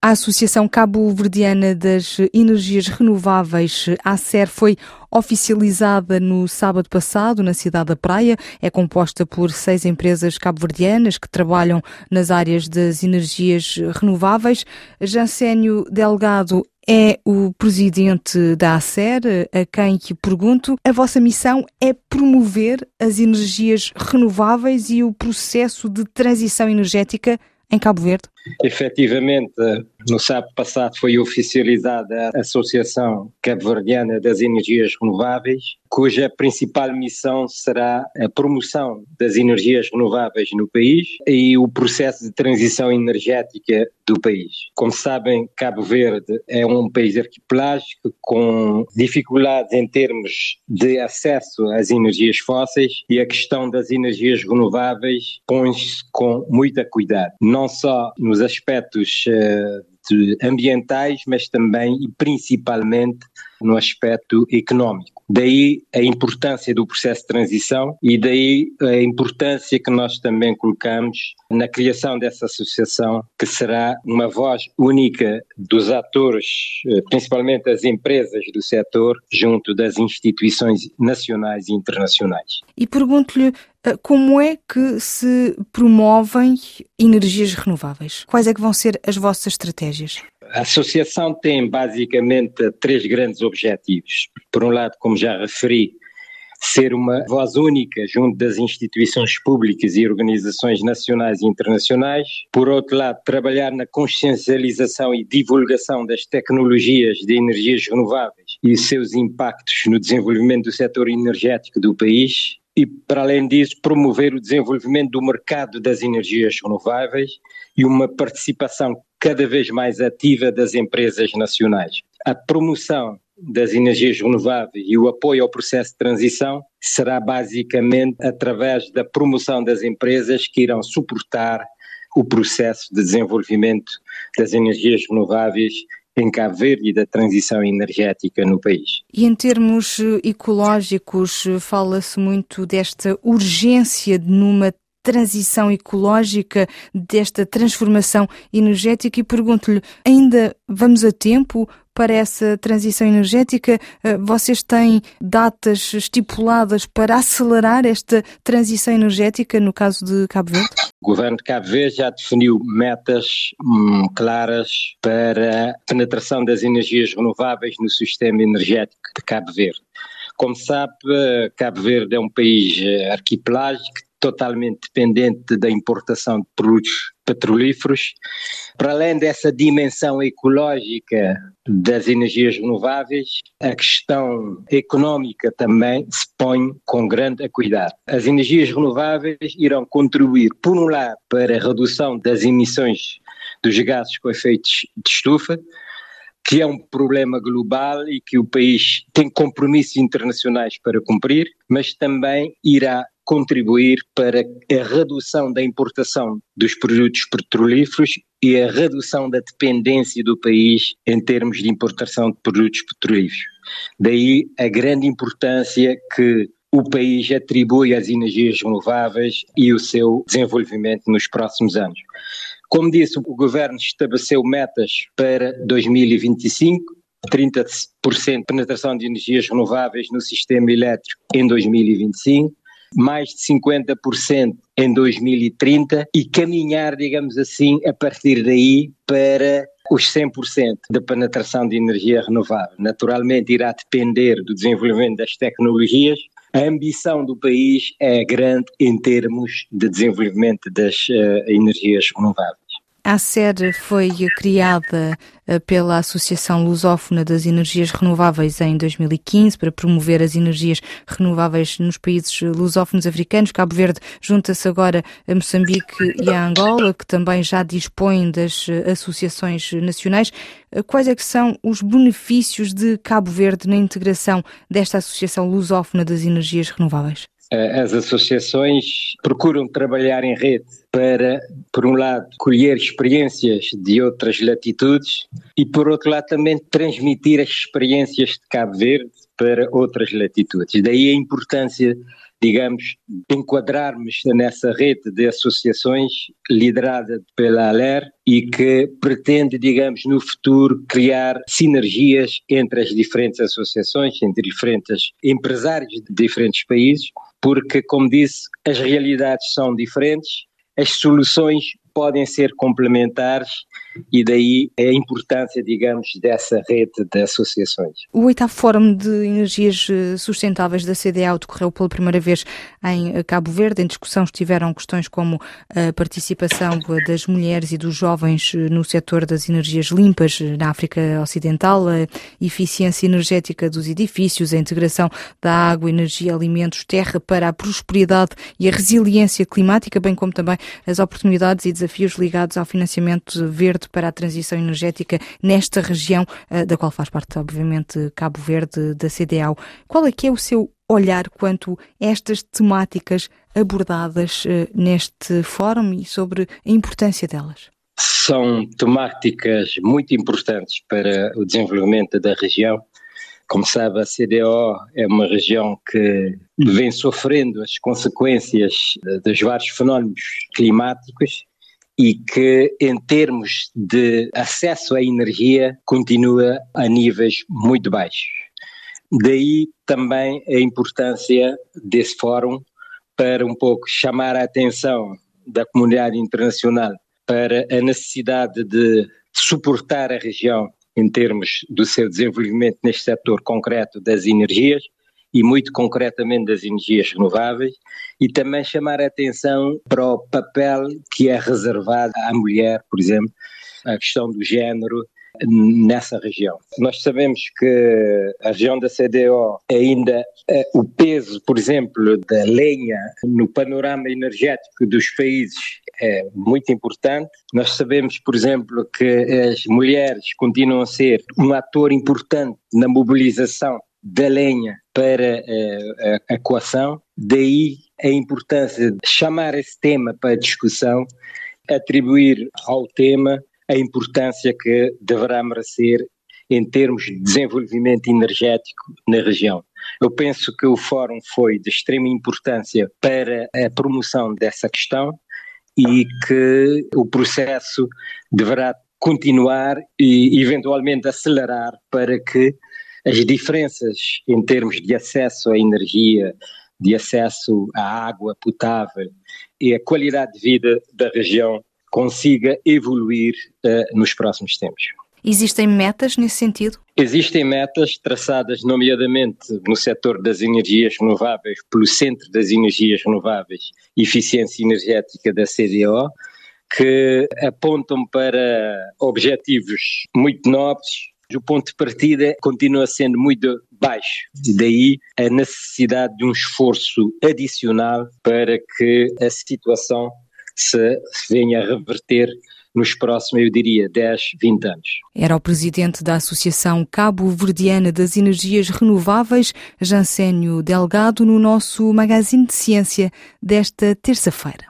A Associação Cabo-Verdiana das Energias Renováveis, ACER, foi oficializada no sábado passado na cidade da Praia. É composta por seis empresas cabo-verdianas que trabalham nas áreas das energias renováveis. Jancénio Delgado é o presidente da ACER, a quem que pergunto. A vossa missão é promover as energias renováveis e o processo de transição energética em Cabo Verde? Efetivamente, no sábado passado foi oficializada a Associação Cabo-Verdiana das Energias Renováveis, cuja principal missão será a promoção das energias renováveis no país e o processo de transição energética do país. Como sabem, Cabo Verde é um país arquipelágico com dificuldades em termos de acesso às energias fósseis e a questão das energias renováveis põe-se com muita cuidado, não só nos aspectos uh, ambientais, mas também e principalmente no aspecto económico. Daí a importância do processo de transição e daí a importância que nós também colocamos na criação dessa associação, que será uma voz única dos atores, eh, principalmente as empresas do setor, junto das instituições nacionais e internacionais. E pergunto-lhe eh, como é que se promovem energias renováveis? Quais é que vão ser as vossas estratégias? A associação tem basicamente três grandes objetivos. Por um lado, como já referi, ser uma voz única junto das instituições públicas e organizações nacionais e internacionais. Por outro lado, trabalhar na consciencialização e divulgação das tecnologias de energias renováveis e seus impactos no desenvolvimento do setor energético do país. E, para além disso, promover o desenvolvimento do mercado das energias renováveis e uma participação cada vez mais ativa das empresas nacionais. A promoção das energias renováveis e o apoio ao processo de transição será basicamente através da promoção das empresas que irão suportar o processo de desenvolvimento das energias renováveis em Cabo Verde e da transição energética no país. E em termos ecológicos, fala-se muito desta urgência numa transição ecológica, desta transformação energética e pergunto-lhe, ainda vamos a tempo para essa transição energética? Eh, vocês têm datas estipuladas para acelerar esta transição energética no caso de Cabo Verde? O governo de Cabo Verde já definiu metas hum, claras para a penetração das energias renováveis no sistema energético de Cabo Verde. Como sabe, Cabo Verde é um país eh, arquipelágico, totalmente dependente da importação de produtos petrolíferos. Para além dessa dimensão ecológica das energias renováveis, a questão económica também se põe com grande cuidado. As energias renováveis irão contribuir, por um lado, para a redução das emissões dos gases com efeitos de estufa, que é um problema global e que o país tem compromissos internacionais para cumprir, mas também irá contribuir para a redução da importação dos produtos petrolíferos e a redução da dependência do país em termos de importação de produtos petrolíferos. Daí a grande importância que o país atribui às energias renováveis e o seu desenvolvimento nos próximos anos. Como disse, o governo estabeleceu metas para 2025, 30% de penetração de energias renováveis no sistema elétrico em 2025, mais de 50% em 2030 e caminhar, digamos assim, a partir daí para os 100% da penetração de energia renovável. Naturalmente irá depender do desenvolvimento das tecnologias. A ambição do país é grande em termos de desenvolvimento das uh, energias renováveis. A sede foi criada eh, pela Associação Lusófona das Energias Renováveis em 2015 para promover as energias renováveis nos países lusófonos africanos. Cabo Verde junta-se agora a Moçambique e a Angola, que também já dispõem das eh, associações nacionais. Eh, quais é que são os benefícios de Cabo Verde na integração desta Associação Lusófona das Energias Renováveis? Eh, as associações procuram trabalhar em rede para, por um lado, colher experiências de outras latitudes e, por outro lado, também transmitir as experiências de Cabo Verde para outras latitudes. Daí a importância digamos, enquadrarmos nessa rede de associações liderada pela ALER e que pretende, digamos, no futuro criar sinergias entre as diferentes associações, entre diferentes empresários de diferentes países, porque, como disse, as realidades são diferentes, as soluções podem ser complementares e daí a importância, digamos, dessa rede de associações. O oitavo Fórum de Energias eh, Sustentáveis da CDAO decorreu pela primeira vez em eh, Cabo Verde. Em discussão estiveram questões como a participação das mulheres e dos jovens eh, no setor das energias limpas na África Ocidental, a eficiência energética dos edifícios, a integração da água, energia, alimentos, terra para a prosperidade e a resiliência climática, bem como também as oportunidades e desafios ligados ao financiamento verde para a transição energética nesta região, eh, da qual faz parte, obviamente, Cabo Verde, da CDAO. Qual é que é o seu olhar quanto a estas temáticas abordadas eh, neste fórum e sobre a importância delas? São temáticas muito importantes para o desenvolvimento da região. Como sabe, a CDO é uma região que vem sofrendo as consequências dos vários fenómenos climáticos e que, em termos de acesso à energia, continua a níveis muito baixos. Daí também a importância desse fórum para um pouco chamar a atenção da comunidade internacional para a necessidade de suportar a região em termos do seu desenvolvimento neste setor concreto das energias e muito concretamente das energias renováveis e também chamar a atenção para o papel que é reservado à mulher, por exemplo, a questão do género nessa região. Nós sabemos que a região da CDO ainda eh, o peso, por exemplo, da lenha no panorama energético dos países é muito importante. Nós sabemos, por exemplo, que as mulheres continuam a ser um ator importante na mobilização da lenha para a, a coação, daí a importância de chamar esse tema para discussão, atribuir ao tema a importância que deverá merecer em termos de desenvolvimento energético na região. Eu penso que o fórum foi de extrema importância para a promoção dessa questão e que o processo deverá continuar e eventualmente acelerar para que as diferenças em termos de acesso à energia, de acesso à água potável e a qualidade de vida da região consiga evoluir uh, nos próximos tempos. Existem metas nesse sentido? Existem metas traçadas, nomeadamente no setor das energias renováveis, pelo Centro das Energias Renováveis e Eficiência Energética da CDO, que apontam para objetivos muito nobres, o ponto de partida continua sendo muito baixo. E daí a necessidade de um esforço adicional para que a situação se venha a reverter nos próximos, eu diria, 10, 20 anos. Era o presidente da Associação Cabo Verdiana das Energias Renováveis, Jancênio Delgado, no nosso Magazine de Ciência desta terça-feira.